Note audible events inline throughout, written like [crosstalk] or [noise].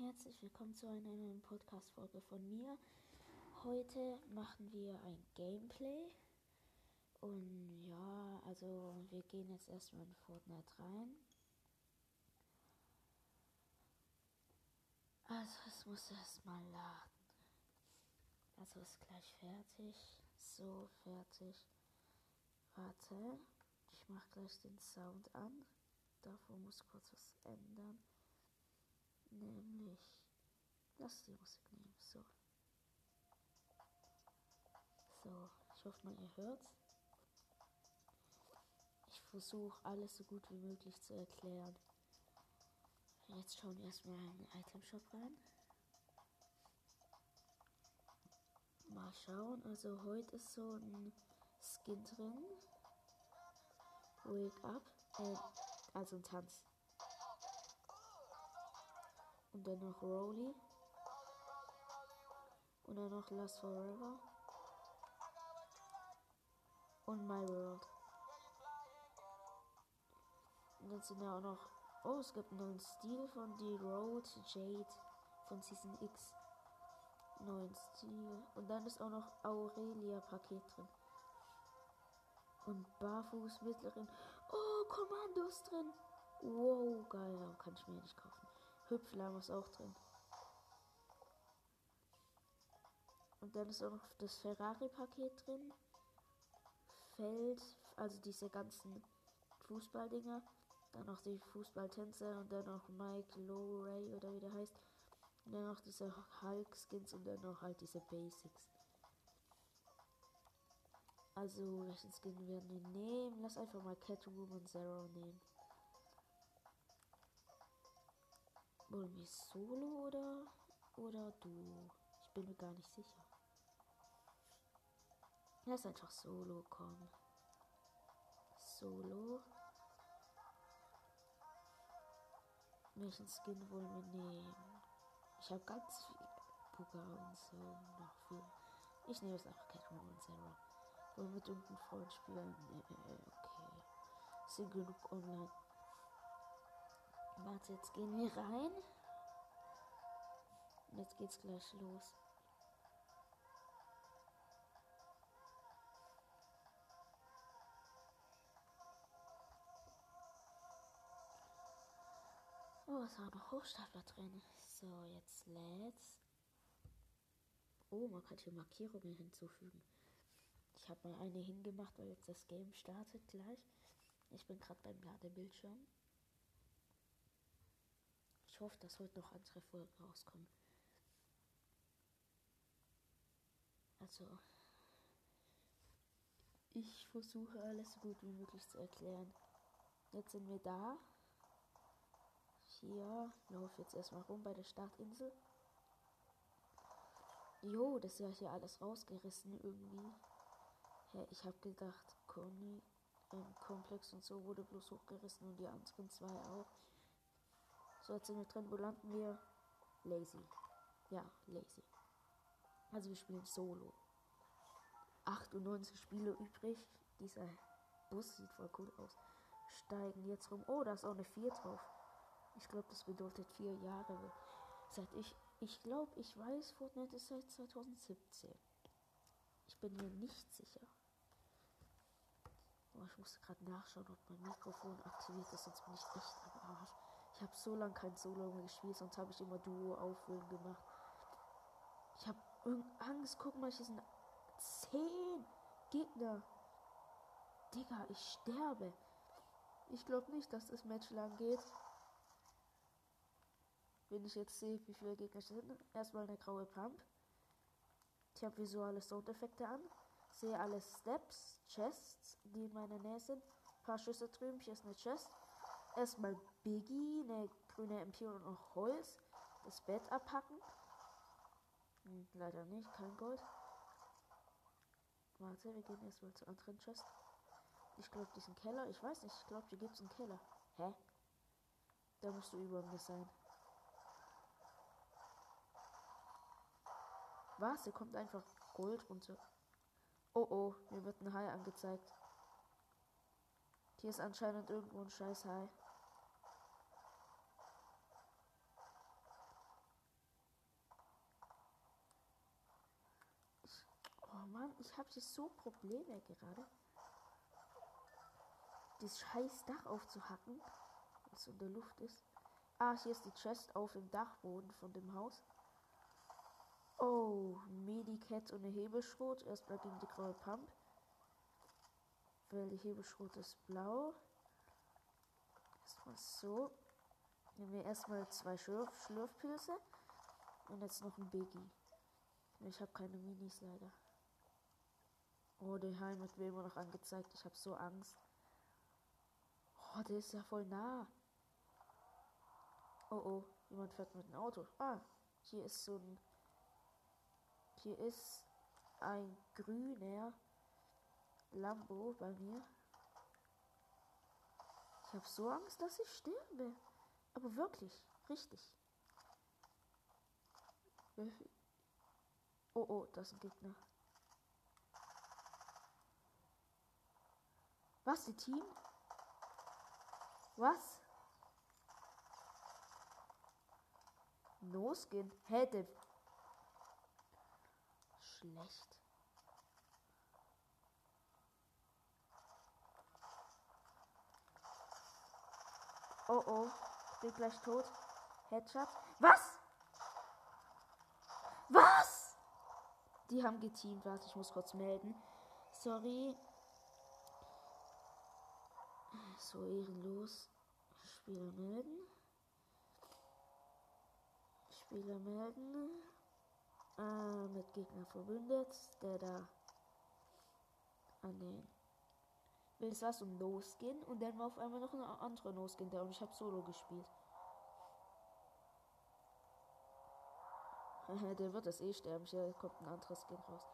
Herzlich willkommen zu einer neuen Podcast-Folge von mir. Heute machen wir ein Gameplay. Und ja, also wir gehen jetzt erstmal in Fortnite rein. Also es muss erstmal laden. Also ist gleich fertig. So, fertig. Warte. Ich mache gleich den Sound an. Davor muss kurz was ändern. Nämlich. Lass die Musik nehmen. So. So, ich hoffe mal, ihr hört's. Ich versuche alles so gut wie möglich zu erklären. Jetzt schauen wir erstmal in den Item Shop rein. Mal schauen. Also heute ist so ein Skin drin. Wake up. Äh, also ein Tanz. Und dann noch Rolly. Und dann noch Last Forever. Und My World. Und dann sind ja auch noch. Oh, es gibt einen neuen Stil von The Road Jade von Season X. Neuen Stil. Und dann ist auch noch Aurelia-Paket drin. Und Barfuß mittleren. Oh, Kommandos drin. Wow, geil. Kann ich mir nicht kaufen. Hüpflamm ist auch drin. Und dann ist auch noch das Ferrari-Paket drin. Feld, also diese ganzen Fußballdinger. Dann noch die Fußballtänzer und dann noch Mike Lowray oder wie der heißt. Und dann noch diese Hulk-Skins und dann noch halt diese Basics. Also, welchen Skin werden wir nehmen? Lass einfach mal Catwoman Zero nehmen. Wollen wir Solo oder, oder du? Ich bin mir gar nicht sicher. Lass einfach Solo kommen. Solo. Welchen Skin wollen wir nehmen? Ich habe ganz viel Puka und so noch viel. Ich nehme jetzt einfach Catwoman Zero. Wollen wir mit irgendeinem Freund spielen? Okay. Sind genug online. Warte, jetzt gehen wir rein. Und jetzt geht's gleich los. Oh, es war noch Hochstapler drin. So, jetzt let's. Oh, man kann hier Markierungen hinzufügen. Ich habe mal eine hingemacht, weil jetzt das Game startet gleich. Ich bin gerade beim Ladebildschirm. Ich hoffe, dass heute noch andere Folgen rauskommen. Also, ich versuche alles so gut wie möglich zu erklären. Jetzt sind wir da. Hier, laufe jetzt erstmal rum bei der Startinsel. Jo, das ist ja hier alles rausgerissen irgendwie. Hä, ich habe gedacht, Conny, ähm, Komplex und so wurde bloß hochgerissen und die anderen zwei auch. So, jetzt sind wir drin. Wo landen wir? Lazy. Ja, lazy. Also wir spielen Solo. 98 Spiele übrig. Dieser Bus sieht voll cool aus. Steigen jetzt rum. Oh, da ist auch eine 4 drauf. Ich glaube, das bedeutet vier Jahre. Seit ich, ich glaube, ich weiß, Fortnite ist seit 2017. Ich bin mir nicht sicher. Oh, ich musste gerade nachschauen, ob mein Mikrofon aktiviert ist, sonst bin ich echt am Arsch. Ich habe so lange kein Solo mehr gespielt, sonst habe ich immer Duo auffüllen gemacht. Ich habe Angst. Guck mal, hier sind zehn Gegner. Digga, ich sterbe. Ich glaube nicht, dass das Match lang geht. Wenn ich jetzt sehe, wie viele Gegner sind. Erstmal eine graue Pump. Ich habe visuelle Soundeffekte an. Sehe alle Steps, Chests, die in meiner Nähe sind. Ein paar Schüsse drüben. Hier ist eine Chest. Erstmal Biggie, eine grüne MP und noch Holz. Das Bett abpacken. Hm, leider nicht, kein Gold. Warte, wir gehen erstmal zur anderen Chest. Ich glaube, diesen Keller. Ich weiß nicht, ich glaube, hier gibt es einen Keller. Hä? Da musst du über mir sein. Was? Hier kommt einfach Gold runter. Oh oh, mir wird ein Hai angezeigt. Hier ist anscheinend irgendwo ein scheiß Hai. Ich habe hier so Probleme gerade. Das scheiß Dach aufzuhacken, was in der Luft ist. Ah, hier ist die Chest auf dem Dachboden von dem Haus. Oh, Medicat und eine Hebelschrot. Erstmal gegen die graue Pump. Weil die Hebelschrot ist blau. Erstmal so. Nehmen wir erstmal zwei Schlürf Schlürfpilze. Und jetzt noch ein Biggie. Ich habe keine Minis leider. Oh, der Heim wird mir immer noch angezeigt. Ich habe so Angst. Oh, der ist ja voll nah. Oh oh, jemand fährt mit dem Auto. Ah, hier ist so ein. Hier ist ein grüner Lambo bei mir. Ich habe so Angst, dass ich sterbe. Aber wirklich, richtig. Oh oh, das ist ein Gegner. Was, die Team? Was? No Skin. Hätte. Schlecht. Oh oh. Bin gleich tot. Headshot. Was? Was? Die haben geteamt. Warte, ich muss kurz melden. Sorry. So ehrenlos. Spieler melden. Spieler melden. Äh, mit Gegner verbündet. Der da an den will es was um losgehen und dann war auf einmal noch ein anderer losgehen da und ich habe Solo gespielt. [laughs] der wird das eh sterben, hier kommt ein anderes Skin raus.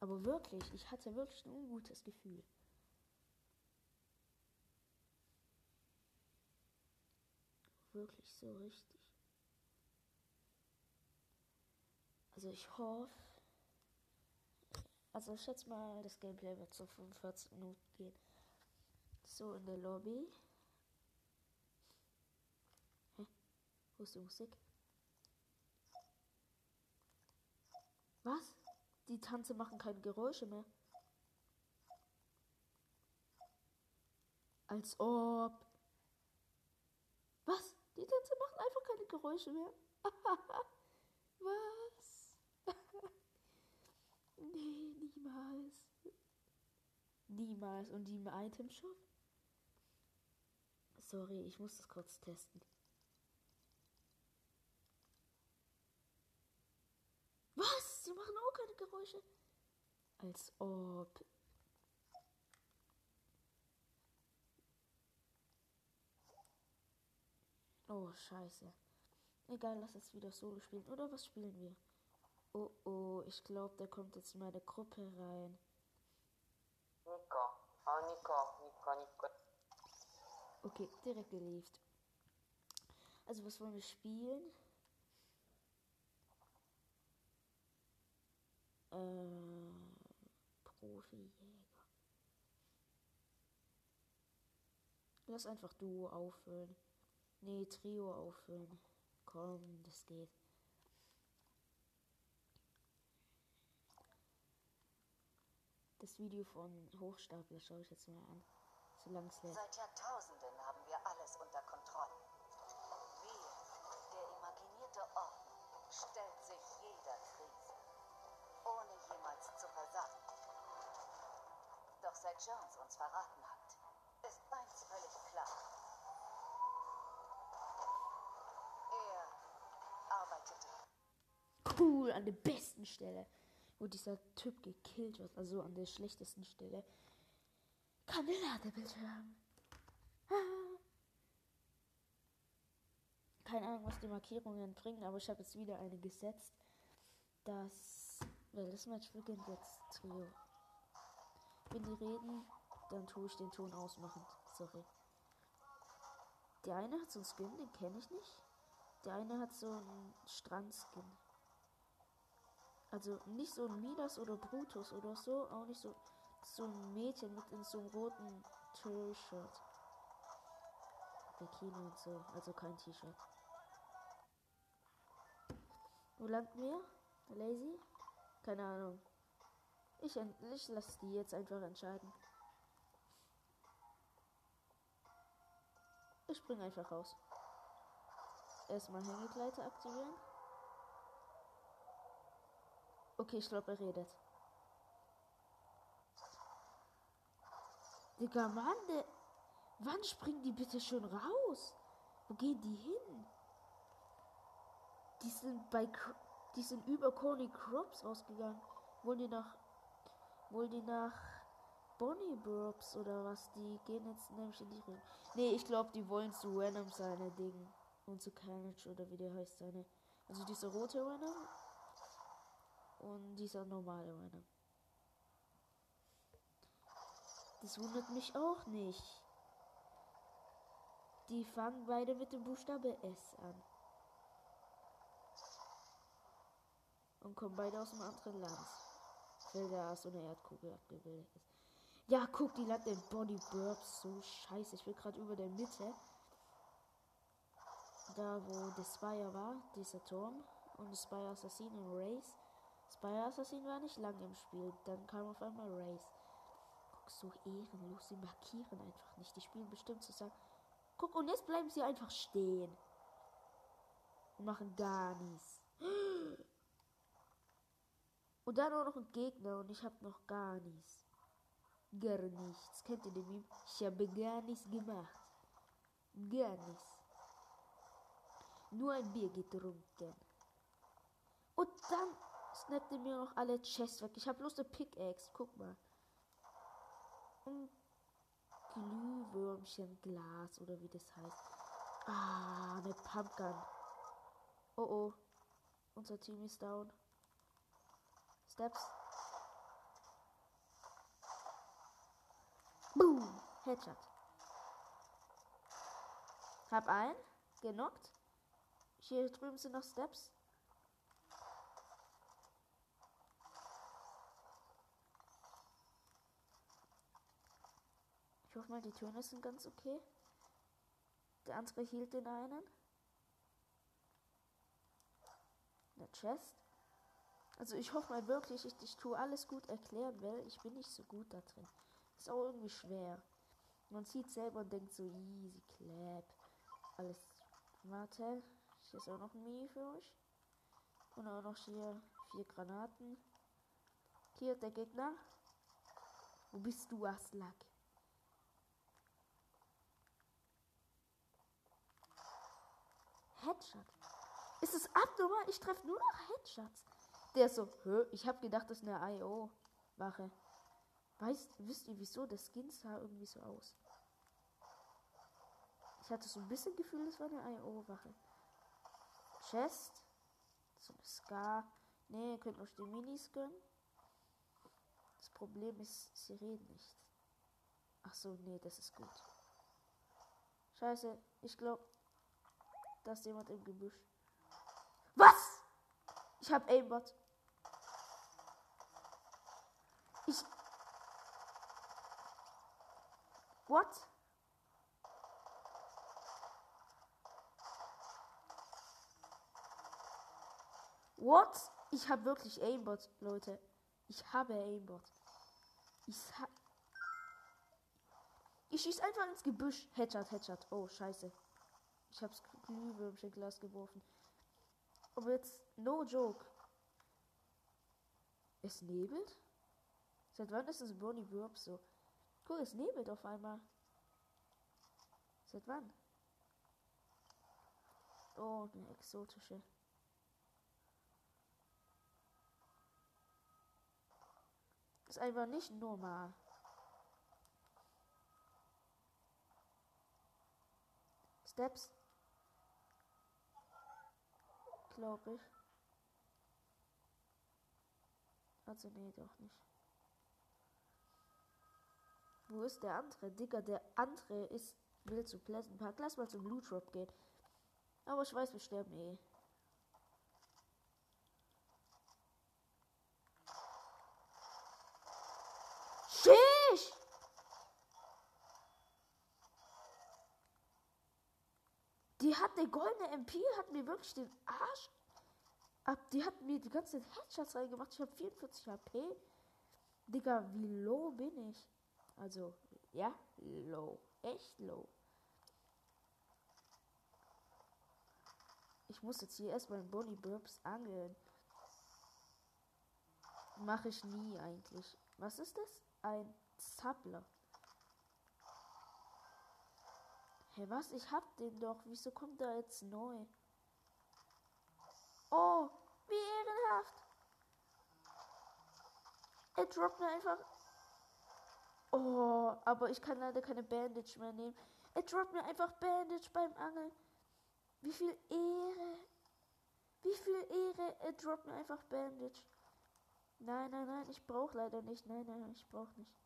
Aber wirklich, ich hatte wirklich ein ungutes Gefühl. Wirklich so richtig. Also ich hoffe, also ich schätze mal, das Gameplay wird so 45 Minuten gehen. So in der Lobby. Hä? Wo ist die Musik? Was? Die Tanze machen keine Geräusche mehr. Als ob. Was? Die Tänze machen einfach keine Geräusche mehr. [laughs] Was? [laughs] nee, niemals. Niemals. Und die im Item Shop? Sorry, ich muss das kurz testen. Was? Sie machen auch keine Geräusche. Als ob. Oh, scheiße. Egal, lass es wieder Solo spielen. Oder was spielen wir? Oh, oh, ich glaube, der kommt jetzt in meine Gruppe rein. Nico. Oh, Nico. Nico, Nico. Okay, direkt geliefert. Also, was wollen wir spielen? Äh, Profijäger. Lass einfach Duo auffüllen. Nee, Trio auffüllen. Komm, das geht. Das Video von Hochstapler schaue ich jetzt mal an. Solange es lädt. Seit Jahrtausenden haben wir alles unter Kontrolle. Wir, der imaginierte Orden, stellt sich jeder Krise, ohne jemals zu versagen. Doch seit Jones uns verraten hat, ist eins völlig klar. Er arbeitete Cool, an der besten Stelle, wo dieser Typ gekillt wird. Also an der schlechtesten Stelle. Kann der Ladebildschirm. Ah. Keine Ahnung, was die Markierungen bringen, aber ich habe jetzt wieder eine gesetzt. Das. Weil das Match beginnt jetzt Trio. Wenn die reden, dann tue ich den Ton ausmachen. Sorry. Der eine hat so einen Skin, den kenne ich nicht. Der eine hat so einen Strandskin. Also nicht so ein Midas oder Brutus oder so, auch nicht so, so ein Mädchen mit in so einem roten T-Shirt. Bikini und so, also kein T-Shirt. Wo landen wir? Lazy? Keine Ahnung. Ich, ich lasse die jetzt einfach entscheiden. Ich spring einfach raus. Erstmal Hängegleiter aktivieren. Okay, ich glaube, er redet. Digga, Mann, der... Wann springen die bitte schon raus? Wo gehen die hin? Die sind bei... Die sind über Coney Crops rausgegangen. Wollen die nach... Wollen die nach... Bonnie Burbs oder was? Die gehen jetzt nämlich in die Richtung. Nee, ich glaube, die wollen zu Venom seine Ding. Und zu Carnage oder wie der heißt seine. Also dieser rote Venom. Und dieser normale Venom. Das wundert mich auch nicht. Die fangen beide mit dem Buchstabe S an. Und kommen beide aus einem anderen Land. Weil da so eine Erdkugel abgebildet ist. Ja, guck, die landet in Body Burbs. So scheiße. Ich bin gerade über der Mitte. Da, wo der Spire war, dieser Turm. Und der Spire Assassin und Race. Spire Assassin war nicht lange im Spiel. Dann kam auf einmal Race. Guck, so ehrenlos. Sie markieren einfach nicht. Die spielen bestimmt zusammen. Guck, und jetzt bleiben sie einfach stehen. Und machen gar nichts. [gasps] Und dann auch noch ein Gegner und ich habe noch gar nichts. Gar nichts. Kennt ihr den Meme? Ich habe gar nichts gemacht. Gar nichts. Nur ein Bier getrunken. Und dann snappt ihr mir noch alle Chests weg. Ich habe bloß eine Pickaxe. Guck mal. Und Glühwürmchen Glas oder wie das heißt. Ah, eine Pumpgun. Oh oh. Unser Team ist down. Steps. Boom. Headshot. Hab ein. Genockt. Hier drüben sind noch Steps. Ich hoffe mal, die Töne sind ganz okay. Der andere hielt den einen. Der Chest. Also ich hoffe mal wirklich, ich, ich tue alles gut erklären, weil ich bin nicht so gut da drin. Ist auch irgendwie schwer. Man sieht selber und denkt so, easy clap. Alles. Warte. Hier ist auch noch ein Mini für euch. Und auch noch hier vier Granaten. Hier der Gegner. Wo bist du, Aslak? Headshot. Ist es abnormal? Ich treffe nur noch Headshots. Der ist so, Hö? ich habe gedacht, das ist eine IO-Wache. Weißt, wisst ihr wieso? Der Skin sah irgendwie so aus. Ich hatte so ein bisschen Gefühl, das war eine IO-Wache. Chest. So eine Scar. Nee, ihr könnt euch die Minis gönnen. Das Problem ist, sie reden nicht. Ach so, nee, das ist gut. Scheiße, ich glaube, da ist jemand im Gebüsch. Was? Ich hab Aimbot. Ich. What? What? Ich habe wirklich Aimbot, Leute. Ich habe Aimbot. Ich ha Ich schieß einfach ins Gebüsch. Headshot, Headshot. Oh, scheiße. Ich hab's Glühwürmchen-Glas geworfen. Aber jetzt, no joke. Es nebelt? Seit wann ist es Bonnie Burp so? Guck, es nebelt auf einmal. Seit wann? Oh, eine exotische. Ist einfach nicht normal. Steps. Glaube ich. Also nee, doch nicht. Wo ist der andere? Digga, der andere ist will zu Pleasant Park. Lass mal zum Loot Drop gehen. Aber ich weiß, wir sterben eh. Sheesh! Die hat eine goldene MP, hat mir wirklich den Arsch ab. Die hat mir die ganze Headshots reingemacht. Ich habe 44 HP. Digga, wie low bin ich? Also, ja, low. Echt low. Ich muss jetzt hier erstmal in Bonnie Burbs angeln. Mache ich nie eigentlich. Was ist das? Ein Zappler. Hä, hey, was? Ich hab den doch. Wieso kommt er jetzt neu? Oh, wie ehrenhaft. Er droppt mir einfach. Oh, aber ich kann leider keine Bandage mehr nehmen. Er droppt mir einfach Bandage beim Angeln. Wie viel Ehre. Wie viel Ehre. Er droppt mir einfach Bandage. Nein, nein, nein, ich brauche leider nicht. Nein, nein, ich brauche nicht.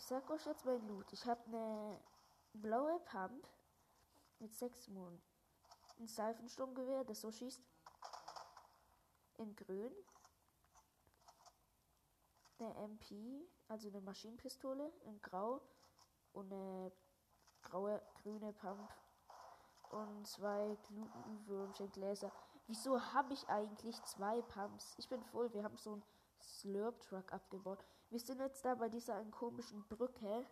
Ich sag euch jetzt mein Loot. Ich habe eine blaue Pump mit sechs Monden. Ein Seifensturmgewehr, das so schießt. In grün. Eine MP, also eine Maschinenpistole in grau. Und eine graue, grüne Pump. Und zwei Glühwürmchen-Gläser. Wieso habe ich eigentlich zwei Pumps? Ich bin voll. Wir haben so einen Slurp-Truck abgebaut. Wir sind jetzt da bei dieser komischen Brücke.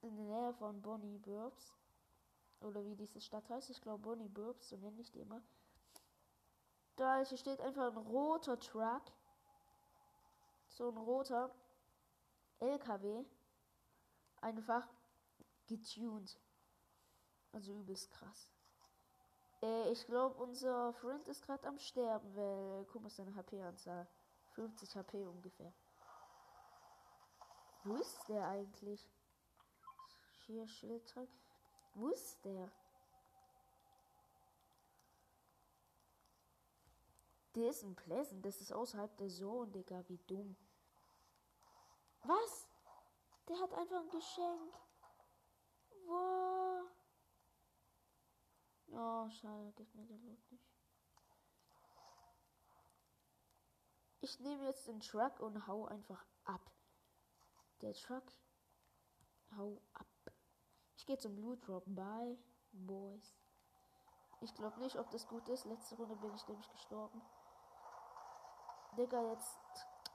In der Nähe von Bonnie Burbs. Oder wie diese Stadt heißt. Ich glaube Bonnie Burbs, so nenne ich die immer. Da hier steht einfach ein roter Truck. So ein roter LKW. Einfach getuned. Also übelst krass. Äh, ich glaube, unser Freund ist gerade am Sterben, weil, guck mal, seine HP-Anzahl. 50 HP ungefähr. Wo ist der eigentlich? Hier, Schildtrank. Wo ist der? Der ist ein Pleasant. Das ist außerhalb der Zone, Digga. Wie dumm. Was? Der hat einfach ein Geschenk. Wow. Oh, schade, gibt mir der Loot nicht. Ich nehme jetzt den Truck und hau einfach ab. Der Truck. Hau ab. Ich gehe zum Loot Drop. Bye, Boys. Ich glaube nicht, ob das gut ist. Letzte Runde bin ich nämlich gestorben. Digga, jetzt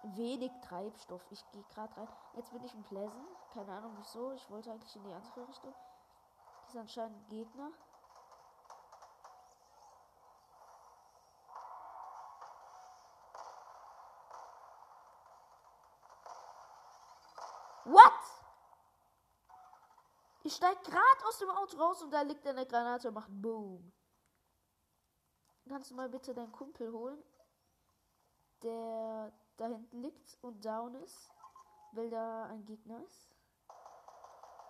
wenig Treibstoff. Ich gehe gerade rein. Jetzt bin ich im Pleasant. Keine Ahnung wieso. Ich wollte eigentlich in die andere Richtung. Das ist anscheinend ein Gegner. What? Ich steig gerade aus dem Auto raus und da liegt eine Granate und macht Boom. Kannst du mal bitte deinen Kumpel holen, der da hinten liegt und down ist, weil da ein Gegner ist?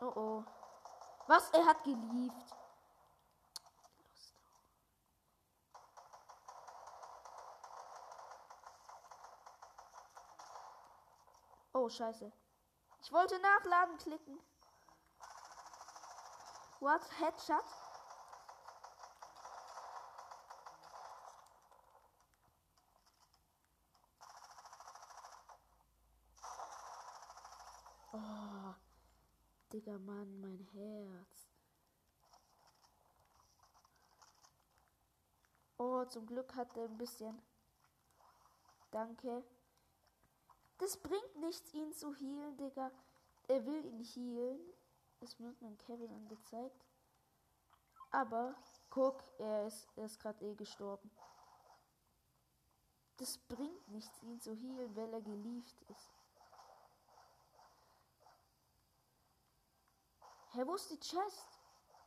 Oh oh. Was? Er hat gelieft. Oh, scheiße. Ich wollte nachladen klicken. What? Headshot? Oh, Digga, Mann, mein Herz. Oh, zum Glück hat er ein bisschen. Danke. Das bringt nichts, ihn zu healen, Digga. Er will ihn healen. Wird mir Kevin angezeigt. Aber, guck, er ist, er ist gerade eh gestorben. Das bringt nichts, ihn zu healen, weil er gelieft ist. Hä, wo ist die Chest?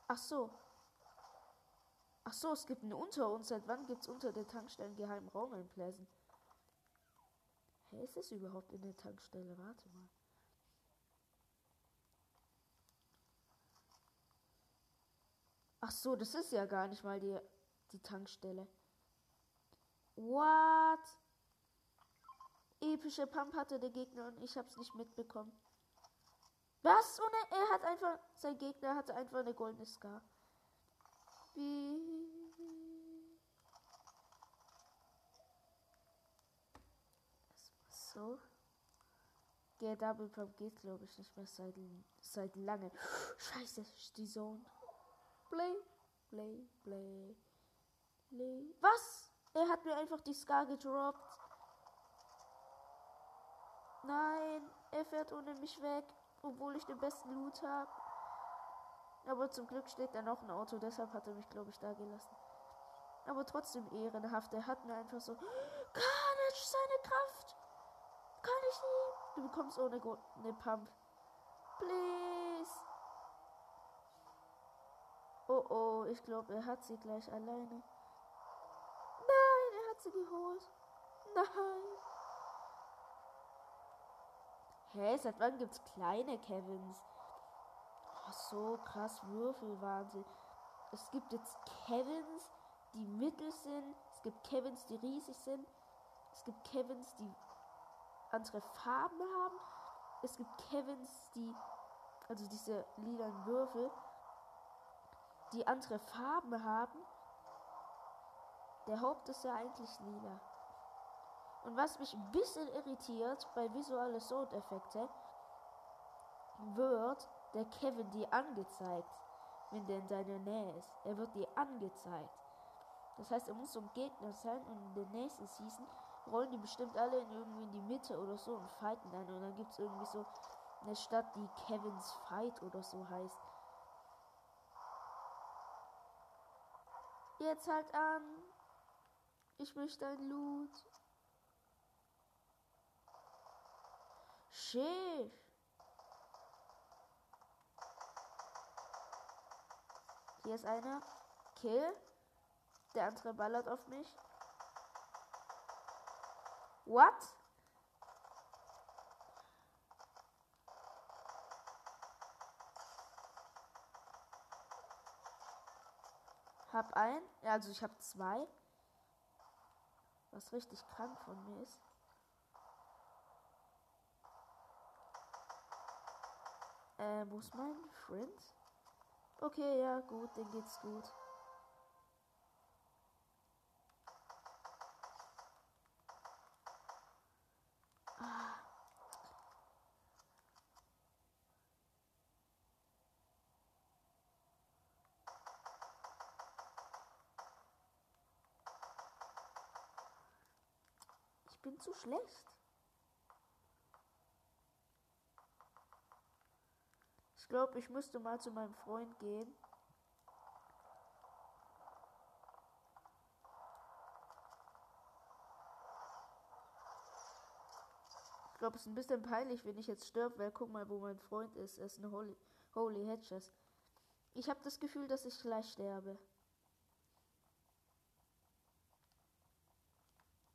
Ach so. Ach so, es gibt eine unter uns. Seit wann gibt es unter der Tankstelle einen geheimen Raum in Pleasant? Hä, ist es überhaupt in der Tankstelle? Warte mal. Ach so, das ist ja gar nicht mal die, die Tankstelle. What? Epische Pump hatte der Gegner und ich hab's nicht mitbekommen. Was? Und er, er hat einfach, sein Gegner hatte einfach eine goldene Scar. Wie? So. Der Double Pump geht, glaube ich, nicht mehr seit, seit lange. Scheiße, die Zone. Play, play, play, play. Was? Er hat mir einfach die Scar gedroppt. Nein, er fährt ohne mich weg, obwohl ich den besten Loot habe. Aber zum Glück steht da noch ein Auto, deshalb hat er mich, glaube ich, da gelassen. Aber trotzdem ehrenhaft. Er hat mir einfach so. Carnage, seine Kraft! Kann ich nie? Du bekommst ohne Grund eine Pump. Please! Oh oh, ich glaube, er hat sie gleich alleine. Nein, er hat sie geholt. Nein. Hä, seit wann gibt's kleine Kevins? Oh, so krass Würfelwahnsinn. Es gibt jetzt Kevins, die mittel sind. Es gibt Kevins, die riesig sind. Es gibt Kevins, die andere Farben haben. Es gibt Kevins, die, also diese lilanen Würfel, die andere Farben haben. Der Haupt ist ja eigentlich lila. Und was mich ein bisschen irritiert bei visuelle Soundeffekte, wird der Kevin dir angezeigt, wenn der in deiner Nähe ist. Er wird dir angezeigt. Das heißt, er muss so ein Gegner sein und in der nächsten Season rollen die bestimmt alle in irgendwie in die Mitte oder so und fighten dann. Und dann gibt es irgendwie so eine Stadt, die Kevins Fight oder so heißt. Jetzt halt an. Ich möchte ein Loot. Schiff. Hier ist einer. Kill. Der andere ballert auf mich. What? Hab ein, also ich habe zwei. Was richtig krank von mir ist. Äh, wo ist mein Friend? Okay, ja, gut, den geht's gut. Bin zu schlecht. Ich glaube, ich müsste mal zu meinem Freund gehen. Ich glaube, es ist ein bisschen peinlich, wenn ich jetzt sterbe, weil guck mal, wo mein Freund ist. Er ist eine Holy, Holy Hedges. Ich habe das Gefühl, dass ich gleich sterbe.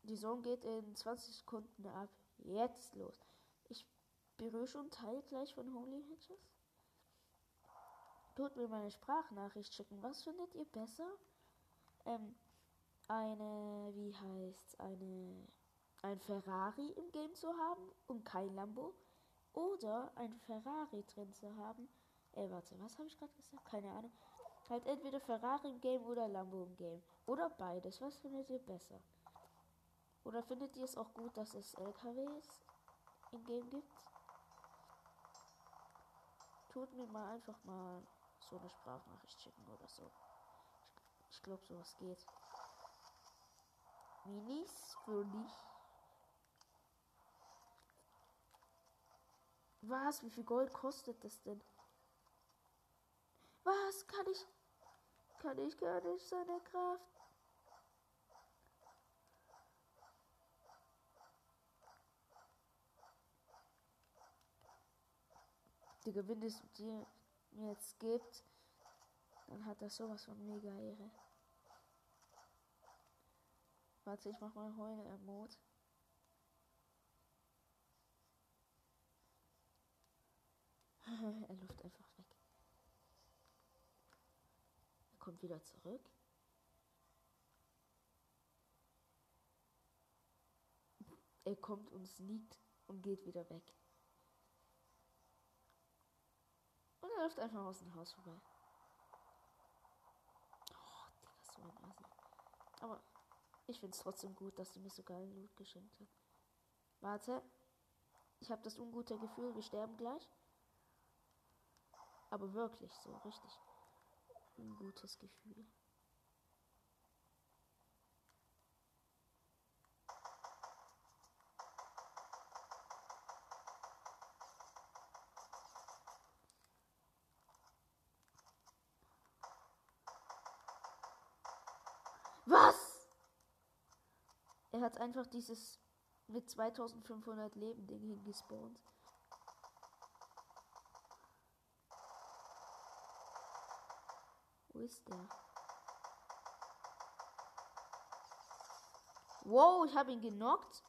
Die Saison geht in 20 Sekunden ab. Jetzt los. Ich berühre schon Teil gleich von Holy Hedges. Tut mir meine Sprachnachricht schicken. Was findet ihr besser? Ähm, eine, wie heißt eine, ein Ferrari im Game zu haben und kein Lambo? Oder ein Ferrari drin zu haben? Äh, warte, was habe ich gerade gesagt? Keine Ahnung. Halt entweder Ferrari im Game oder Lambo im Game. Oder beides. Was findet ihr besser? Oder findet ihr es auch gut, dass es LKWs im Game gibt? Tut mir mal einfach mal so eine Sprachnachricht schicken oder so. Ich, ich glaube, sowas geht. Minis für dich. Was? Wie viel Gold kostet das denn? Was? Kann ich. Kann ich gar nicht seine Kraft. Digga, wenn es dir mir jetzt gibt, dann hat das sowas von mega Ehre. Warte, ich mach mal Heule im [laughs] er läuft einfach weg. Er kommt wieder zurück. Er kommt und sneakt und geht wieder weg. Und er läuft einfach aus dem Haus vorbei. Oh, Digga, so ein Assi. Aber ich finde es trotzdem gut, dass du mir so geilen Loot geschenkt hast. Warte. Ich habe das ungute Gefühl, wir sterben gleich. Aber wirklich so, richtig. Ein gutes Gefühl. Was? Er hat einfach dieses mit 2500 Leben Ding hingespawnt. Wo ist der? Wow, ich habe ihn genockt.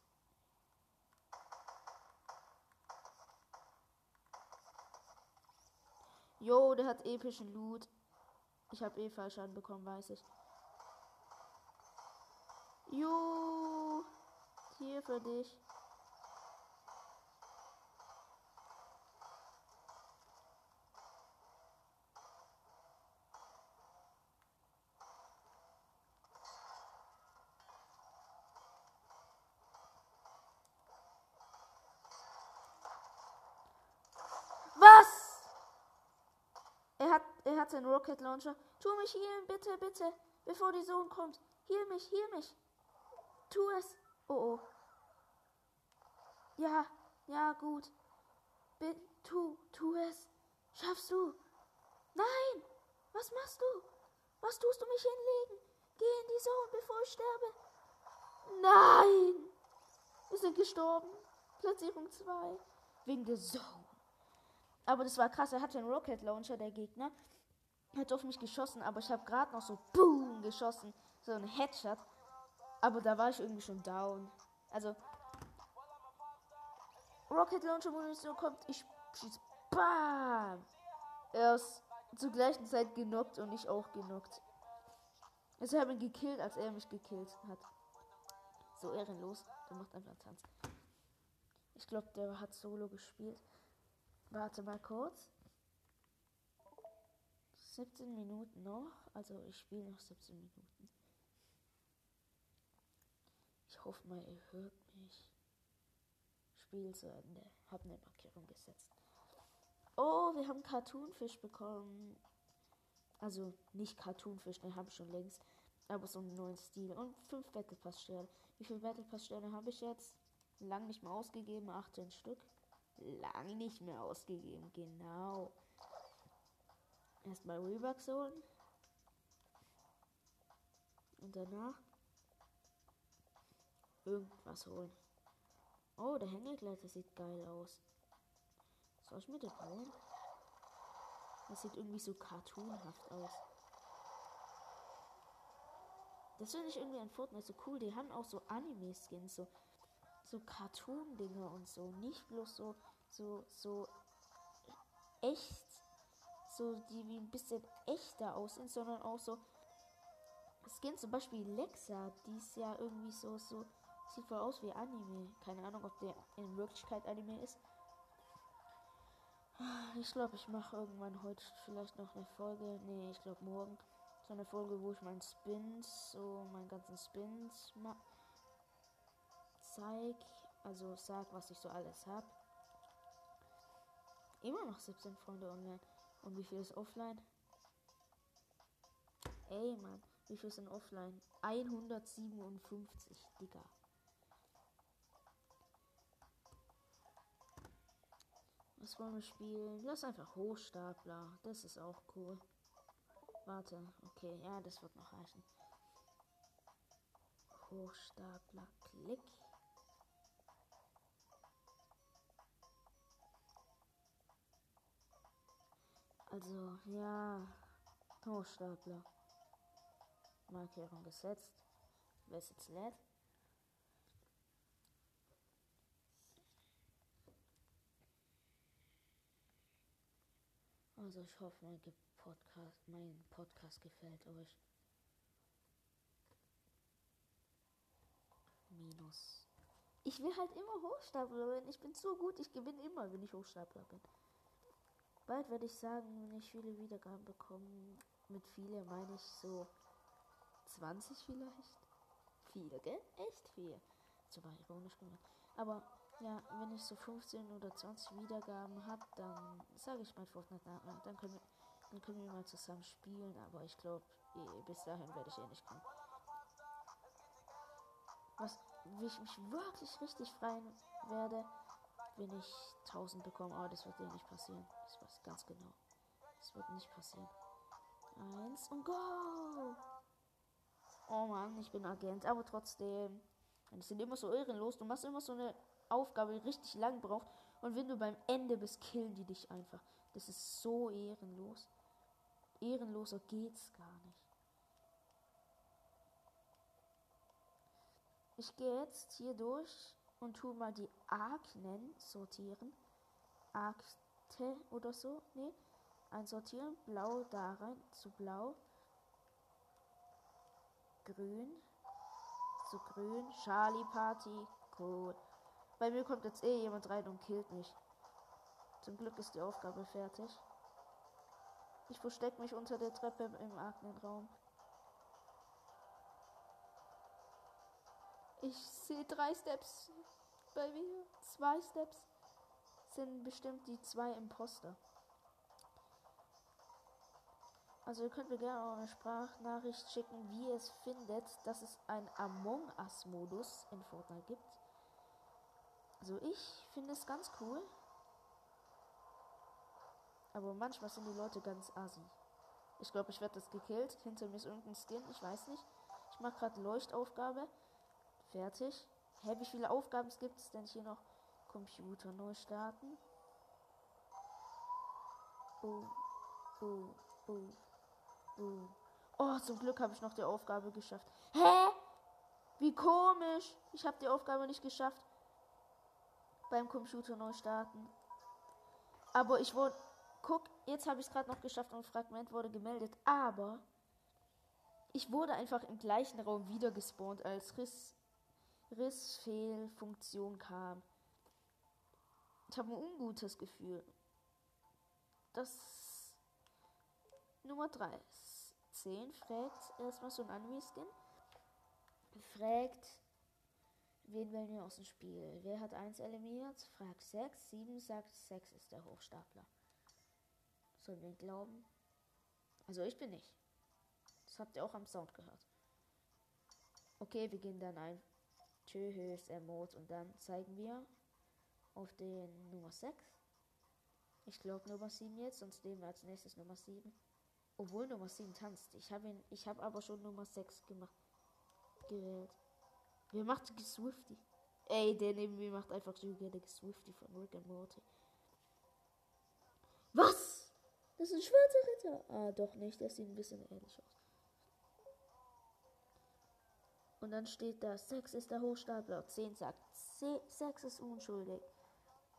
Jo, der hat epischen Loot. Ich habe eh Fallschaden bekommen, weiß ich. Jo, hier für dich. Was? Er hat, er hat seinen Rocket Launcher. Tu mich healen, bitte, bitte, bevor die Sohn kommt. Heal mich, heal mich. Tu es. Oh, oh. Ja, ja, gut. Bitte, tu, tu es. Schaffst du. Nein! Was machst du? Was tust du mich hinlegen? Geh in die Zone, bevor ich sterbe. Nein! Wir sind gestorben. Platzierung 2. Wegen der Zone. Aber das war krass. Er hatte einen Rocket Launcher, der Gegner. Hat auf mich geschossen, aber ich habe gerade noch so Boom geschossen. So ein Headshot. Aber da war ich irgendwie schon down. Also. Rocket Launcher Munition kommt. Ich schieß. Bam! Er ist zur gleichen Zeit genockt und ich auch genockt. Also ich habe ihn gekillt, als er mich gekillt hat. So ehrenlos. Der macht einfach einen Tanz. Ich glaube, der hat Solo gespielt. Warte mal kurz. 17 Minuten noch. Also ich spiele noch 17 Minuten. Ich hoffe mal, ihr hört mich. Spiel zu Ende. Hab eine Markierung gesetzt. Oh, wir haben Cartoonfisch bekommen. Also nicht Cartoonfisch, den habe ich schon längst. Aber so einen neuen Stil. Und 5 Battle Pass Sterne. Wie viele Battle Pass Sterne habe ich jetzt? Lang nicht mehr ausgegeben, 18 Stück. Lang nicht mehr ausgegeben, genau. Erstmal Rebucks holen. Und danach irgendwas holen. Oh, der Hängegleiter sieht geil aus. Soll ich mir den holen? Das sieht irgendwie so cartoonhaft aus. Das finde ich irgendwie an Fortnite so cool. Die haben auch so Anime-Skins, so, so Cartoon-Dinger und so. Nicht bloß so, so, so echt, so die wie ein bisschen echter aussehen, sondern auch so Skins, zum Beispiel Lexa, die ist ja irgendwie so, so, sieht voll aus wie Anime. Keine Ahnung, ob der in Wirklichkeit Anime ist. Ich glaube, ich mache irgendwann heute vielleicht noch eine Folge. Nee, ich glaube morgen. So eine Folge, wo ich meinen Spins, so meinen ganzen Spins zeig. Also sag, was ich so alles hab. Immer noch 17 Freunde online. Und wie viel ist offline? Ey, Mann. Wie viel sind offline? 157, Digga. Was wollen wir spielen? Lass einfach Hochstapler. Das ist auch cool. Warte, okay, ja, das wird noch reichen. Hochstapler, Klick. Also, ja, Hochstapler. Markierung gesetzt. Wer ist jetzt lädt? Also ich hoffe, mein Podcast, mein Podcast gefällt euch. Minus. Ich will halt immer Hochstapler werden. Ich bin so gut, ich gewinne immer, wenn ich Hochstapler bin. Bald werde ich sagen, wenn ich viele Wiedergaben bekomme. Mit viele meine ich so 20 vielleicht. Viele, gell? Echt viel. So war ironisch gemeint. Aber ja, wenn ich so 15 oder 20 Wiedergaben habe, dann sage ich mein Fortnite nach. Dann können, wir, dann können wir mal zusammen spielen. Aber ich glaube, eh, bis dahin werde ich eh nicht kommen. Was, wie ich mich wirklich richtig freuen werde, wenn ich 1000 bekomme. Aber das wird eh nicht passieren. Das weiß ganz genau. Das wird nicht passieren. Eins und go! Oh Mann, ich bin Agent, aber trotzdem. Die sind immer so ehrenlos. Du machst immer so eine Aufgabe, richtig lang braucht. Und wenn du beim Ende bist, killen die dich einfach. Das ist so ehrenlos. Ehrenloser geht's gar nicht. Ich gehe jetzt hier durch und tu mal die Aknen sortieren. Akte oder so. Nee. Einsortieren. Blau da rein. Zu blau. Grün. Zu grün. Charlie Party. Cool. Bei mir kommt jetzt eh jemand rein und killt mich. Zum Glück ist die Aufgabe fertig. Ich verstecke mich unter der Treppe im Aknenraum. Ich sehe drei Steps bei mir. Zwei Steps sind bestimmt die zwei Imposter. Also ihr könnt mir gerne auch eine Sprachnachricht schicken, wie ihr es findet, dass es ein Among Us Modus in Fortnite gibt. Also ich finde es ganz cool. Aber manchmal sind die Leute ganz assi. Ich glaube, ich werde das gekillt. Hinter mir ist irgendein Skin. Ich weiß nicht. Ich mache gerade Leuchtaufgabe. Fertig. Hä, wie viele Aufgaben gibt es denn hier noch? Computer neu starten. Boom, boom, boom, boom. Oh, zum Glück habe ich noch die Aufgabe geschafft. Hä? Wie komisch. Ich habe die Aufgabe nicht geschafft. Beim Computer neu starten. Aber ich wurde guck, jetzt habe ich es gerade noch geschafft und Fragment wurde gemeldet. Aber ich wurde einfach im gleichen Raum wieder gespawnt, als Riss, Rissfehlfunktion kam. Ich habe ein ungutes Gefühl. Das Nummer 3. 10 fragt erstmal so ein Anime-Skin. Fragt, wen wählen wir aus dem Spiel? Wer hat 1 eliminiert? Fragt 6. 7 sagt, 6 ist der Hochstapler. Sollen wir glauben? Also ich bin nicht. Das habt ihr auch am Sound gehört. Okay, wir gehen dann ein Tschüss Emot und dann zeigen wir auf den Nummer 6. Ich glaube Nummer 7 jetzt, sonst nehmen wir als nächstes Nummer 7. Obwohl Nummer 7 tanzt. Ich habe ihn, habe aber schon Nummer 6 gemacht. Gewählt. Wer macht Swifty? Ey, der neben mir macht einfach so gerne Swifty von Rick and Morty. Was? Das ist ein schwarzer Ritter. Ah, doch nicht. Der sieht ein bisschen ähnlich aus. Und dann steht da, 6 ist der Hochstapler. 10 sagt, 6 ist unschuldig.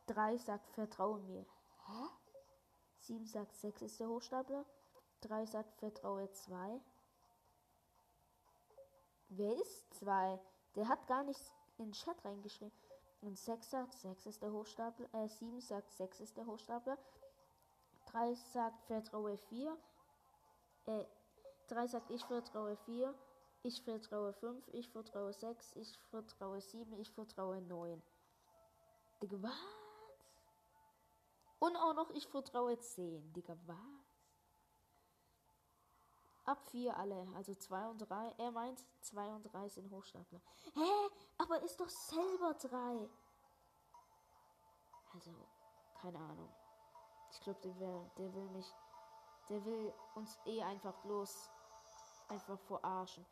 3 sagt, vertraue mir. Hä? 7 sagt, 6 ist der Hochstapler. 3 sagt, vertraue 2. Wer ist 2? Der hat gar nichts in den Chat reingeschrieben. Und 6 sagt, 6 ist der Hochstapler. Äh, 7 sagt, 6 ist der Hochstapler. 3 sagt vertraue 4. Äh, 3 sagt ich vertraue 4. Ich vertraue 5. Ich vertraue 6. Ich vertraue 7. Ich vertraue 9. Digga, was? Und auch noch ich vertraue 10. Digga, was? Ab 4 alle, also 2 und 3. Er meint 2 und 3 sind Hochstapler. Hä? Aber ist doch selber 3. Also, keine Ahnung. Ich glaube, der, will, der will mich. Der will uns eh einfach bloß einfach verarschen.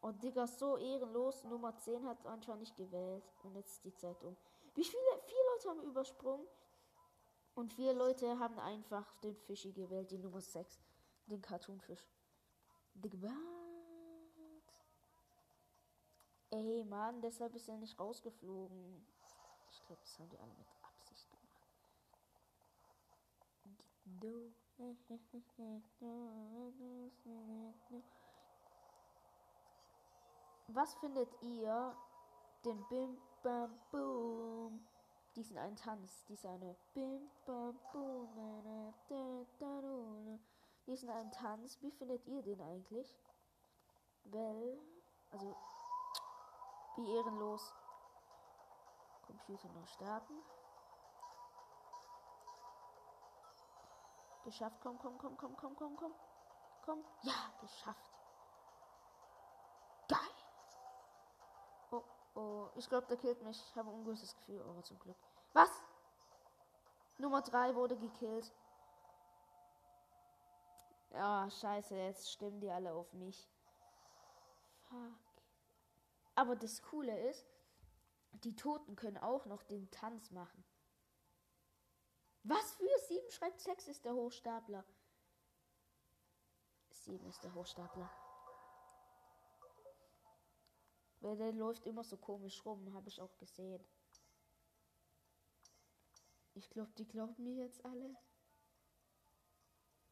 Und Digga, so ehrenlos. Nummer 10 hat anscheinend nicht gewählt. Und jetzt ist die Zeit um. Wie viele? Vier Leute haben übersprungen. Und vier Leute haben einfach den Fischi gewählt, die Nummer 6. Den Cartoonfisch. Was? Ey, Mann, deshalb ist er nicht rausgeflogen. Ich glaube, das haben die alle mit Do. Was findet ihr den Bim Bam Boom? Diesen einen Tanz, dieser eine Bim Bam Boom, diesen einen Tanz, wie findet ihr den eigentlich? Well, also wie ehrenlos. Computer noch starten. Geschafft. Komm, komm, komm, komm, komm, komm, komm. Komm. Ja, geschafft. Geil. Oh, oh. Ich glaube, der killt mich. Ich habe ein ungutes Gefühl. Oh, zum Glück. Was? Nummer 3 wurde gekillt. Ja, scheiße. Jetzt stimmen die alle auf mich. Fuck. Aber das Coole ist, die Toten können auch noch den Tanz machen. Was für 7 schreibt 6 ist der Hochstapler. 7 ist der Hochstapler. Weil der läuft immer so komisch rum, habe ich auch gesehen. Ich glaube, die glauben mir jetzt alle.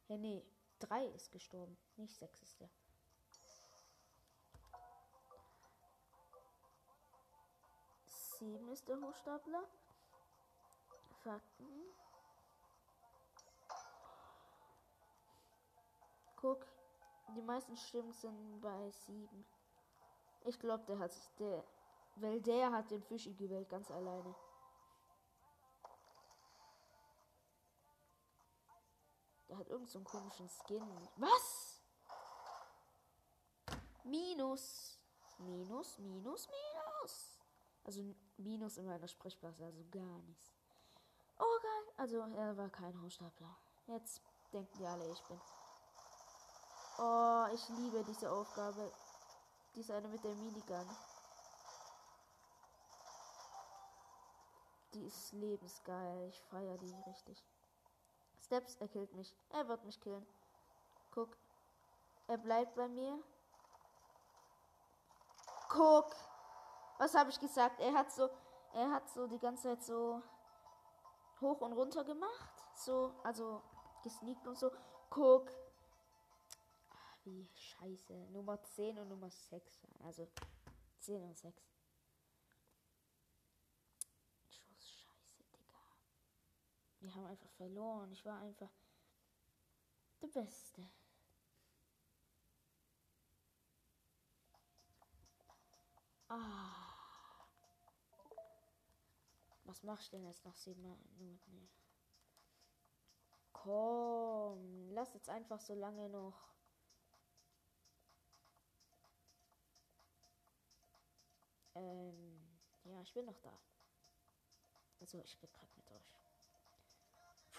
Ja, nee, 3 ist gestorben, nicht 6 ist der. Sieben ist der Hochstapler. Fakten. Guck, die meisten Stimmen sind bei sieben. Ich glaube, der hat der, weil der hat den Fischi gewählt, ganz alleine. Der hat irgendeinen so komischen Skin. Was? Minus. Minus, minus, minus. Also Minus in meiner Sprechblase, also gar nichts. Oh geil. Also er war kein Hochstapler. Jetzt denken die alle, ich bin. Oh, ich liebe diese Aufgabe. Diese eine mit der Minigun. Die ist lebensgeil. Ich feiere die richtig. Steps, er killt mich. Er wird mich killen. Guck. Er bleibt bei mir. Guck. Was habe ich gesagt? Er hat so, er hat so die ganze Zeit so hoch und runter gemacht. So, also gesneakt und so. Guck. Ach, wie scheiße. Nummer 10 und Nummer 6. Also 10 und 6. Schuss scheiße, Digga. Wir haben einfach verloren. Ich war einfach der Beste. Ah. Was mach ich denn jetzt nach sieben Minuten? Komm, lass jetzt einfach so lange noch. Ähm, ja, ich bin noch da. Also, ich bin gerade mit euch.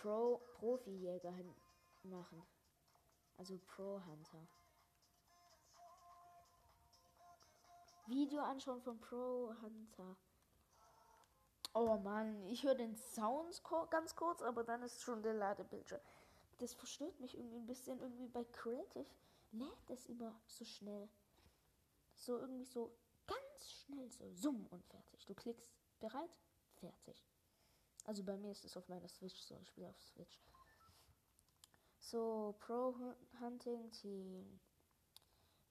Pro, Profi-Jäger machen. Also Pro-Hunter. Video anschauen von Pro-Hunter. Oh Mann, ich höre den Sound ganz kurz, aber dann ist schon der Ladebildschirm. Das verstört mich irgendwie ein bisschen. Irgendwie bei Creative lädt es immer so schnell. So irgendwie so ganz schnell so Zoom und fertig. Du klickst bereit, fertig. Also bei mir ist es auf meiner Switch so. Ich spiele auf Switch. So, Pro Hunting Team.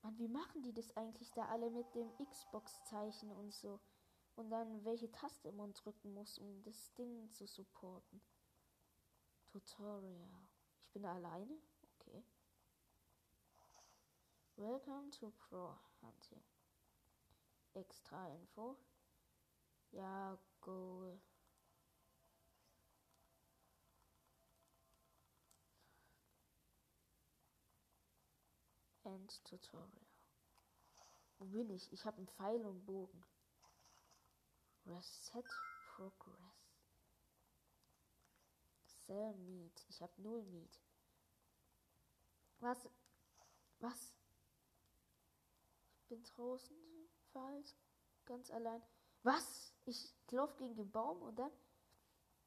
Mann, wie machen die das eigentlich da alle mit dem Xbox-Zeichen und so? und dann welche Taste man drücken muss, um das Ding zu supporten. Tutorial. Ich bin alleine? Okay. Welcome to Pro Hunting. Extra Info. Ja, Goal. End Tutorial. Wo bin ich? Ich habe einen Pfeil und Bogen. Reset Progress. Sell Meat. Ich habe null Meat. Was? Was? Ich bin draußen falsch. Ganz allein. Was? Ich laufe gegen den Baum und dann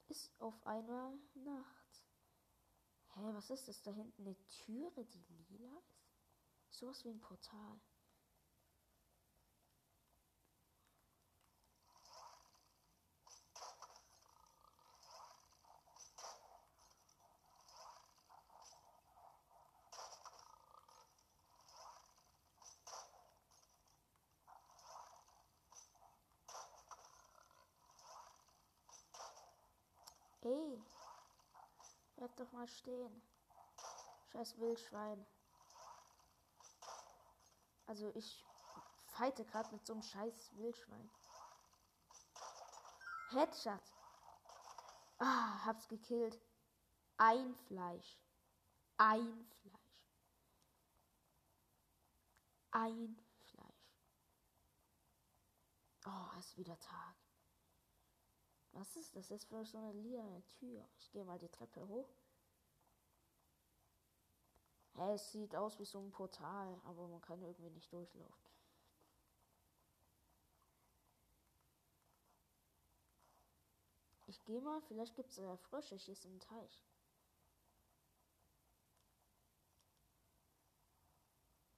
ist auf einmal Nacht. Hä, was ist das da hinten? Eine Türe, die lila ist? Sowas wie ein Portal. Hey, bleib doch mal stehen. Scheiß Wildschwein. Also ich fighte gerade mit so einem scheiß Wildschwein. Headshot. Ah, hab's gekillt. Ein Fleisch. Ein Fleisch. Ein Fleisch. Oh, ist wieder Tag. Was ist das jetzt für so eine lila Tür? Ich gehe mal die Treppe hoch. Es sieht aus wie so ein Portal, aber man kann irgendwie nicht durchlaufen. Ich gehe mal, vielleicht gibt es ja äh, Frösche hier im Teich.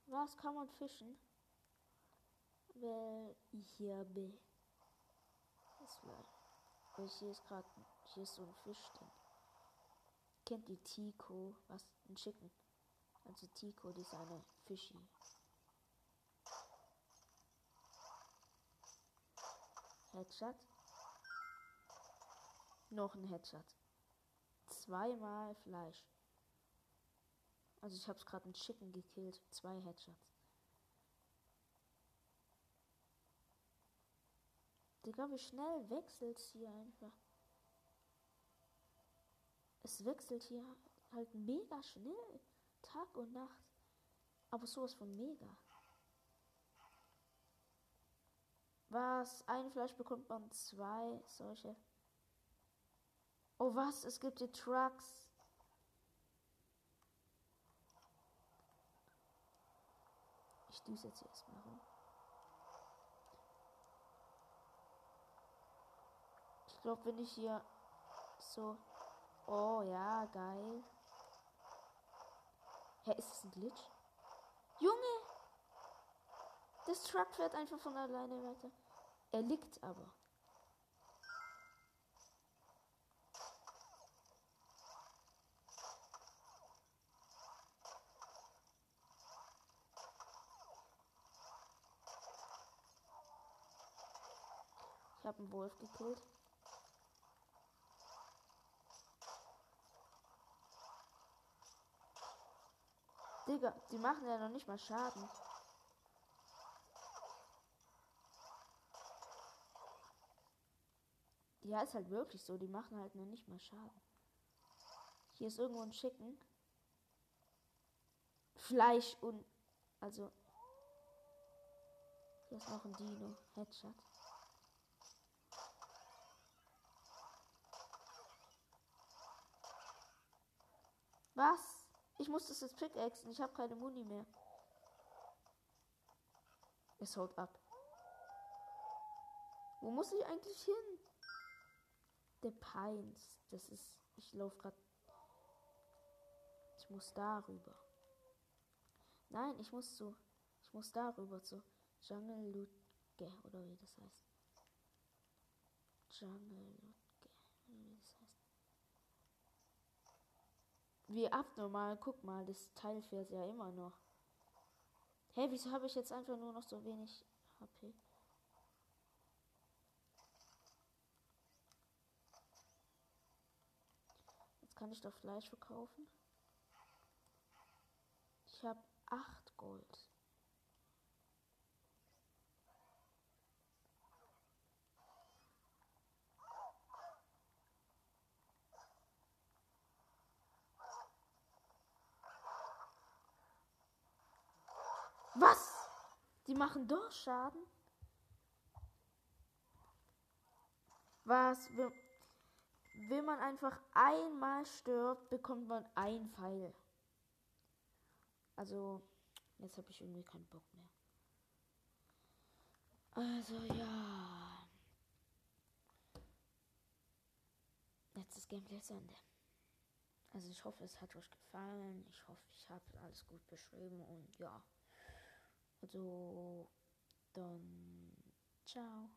Was kann man fischen? Weil ich hier bin. Das war. Und hier ist gerade. Hier ist so ein Fisch. Kennt die Tico? Was? Ein Chicken. Also Tico, die ist eine Fischi. Headshot. Noch ein Headshot. Zweimal Fleisch. Also ich habe es gerade einen Chicken gekillt. Zwei Headshots. Digga, wie schnell wechselt hier einfach. Es wechselt hier halt mega schnell. Tag und Nacht. Aber sowas von mega. Was? Ein Fleisch bekommt man zwei solche. Oh was? Es gibt die Trucks. Ich düse jetzt hier erstmal rum. Ich glaube, wenn ich hier so. Oh ja, geil. Hä, ist das ein Glitch? Junge! Das Truck fährt einfach von alleine weiter. Er liegt aber. Ich habe einen Wolf gekillt. Digga, die machen ja noch nicht mal Schaden. Ja, ist halt wirklich so. Die machen halt noch nicht mal Schaden. Hier ist irgendwo ein Chicken. Fleisch und. Also. Hier ist noch ein Dino. Headshot. Was? Ich muss das jetzt pickaxen. Ich habe keine Muni mehr. Es haut ab. Wo muss ich eigentlich hin? Der Pines. Das ist. Ich laufe gerade. Ich muss darüber. Nein, ich muss zu. Ich muss darüber zu. Jungle Lutge. Oder wie das heißt. Jungle Lutge. Oder wie das heißt. Wie abnormal. Guck mal, das Teil fährt ja immer noch. Hä, hey, wieso habe ich jetzt einfach nur noch so wenig HP? Jetzt kann ich doch Fleisch verkaufen. Ich habe 8 Gold. Was? Die machen doch Schaden? Was? Wenn, wenn man einfach einmal stirbt, bekommt man ein Pfeil. Also, jetzt habe ich irgendwie keinen Bock mehr. Also, ja. Jetzt ist Gameplay zu Ende. Also, ich hoffe, es hat euch gefallen. Ich hoffe, ich habe alles gut beschrieben und ja. Also, dann ciao.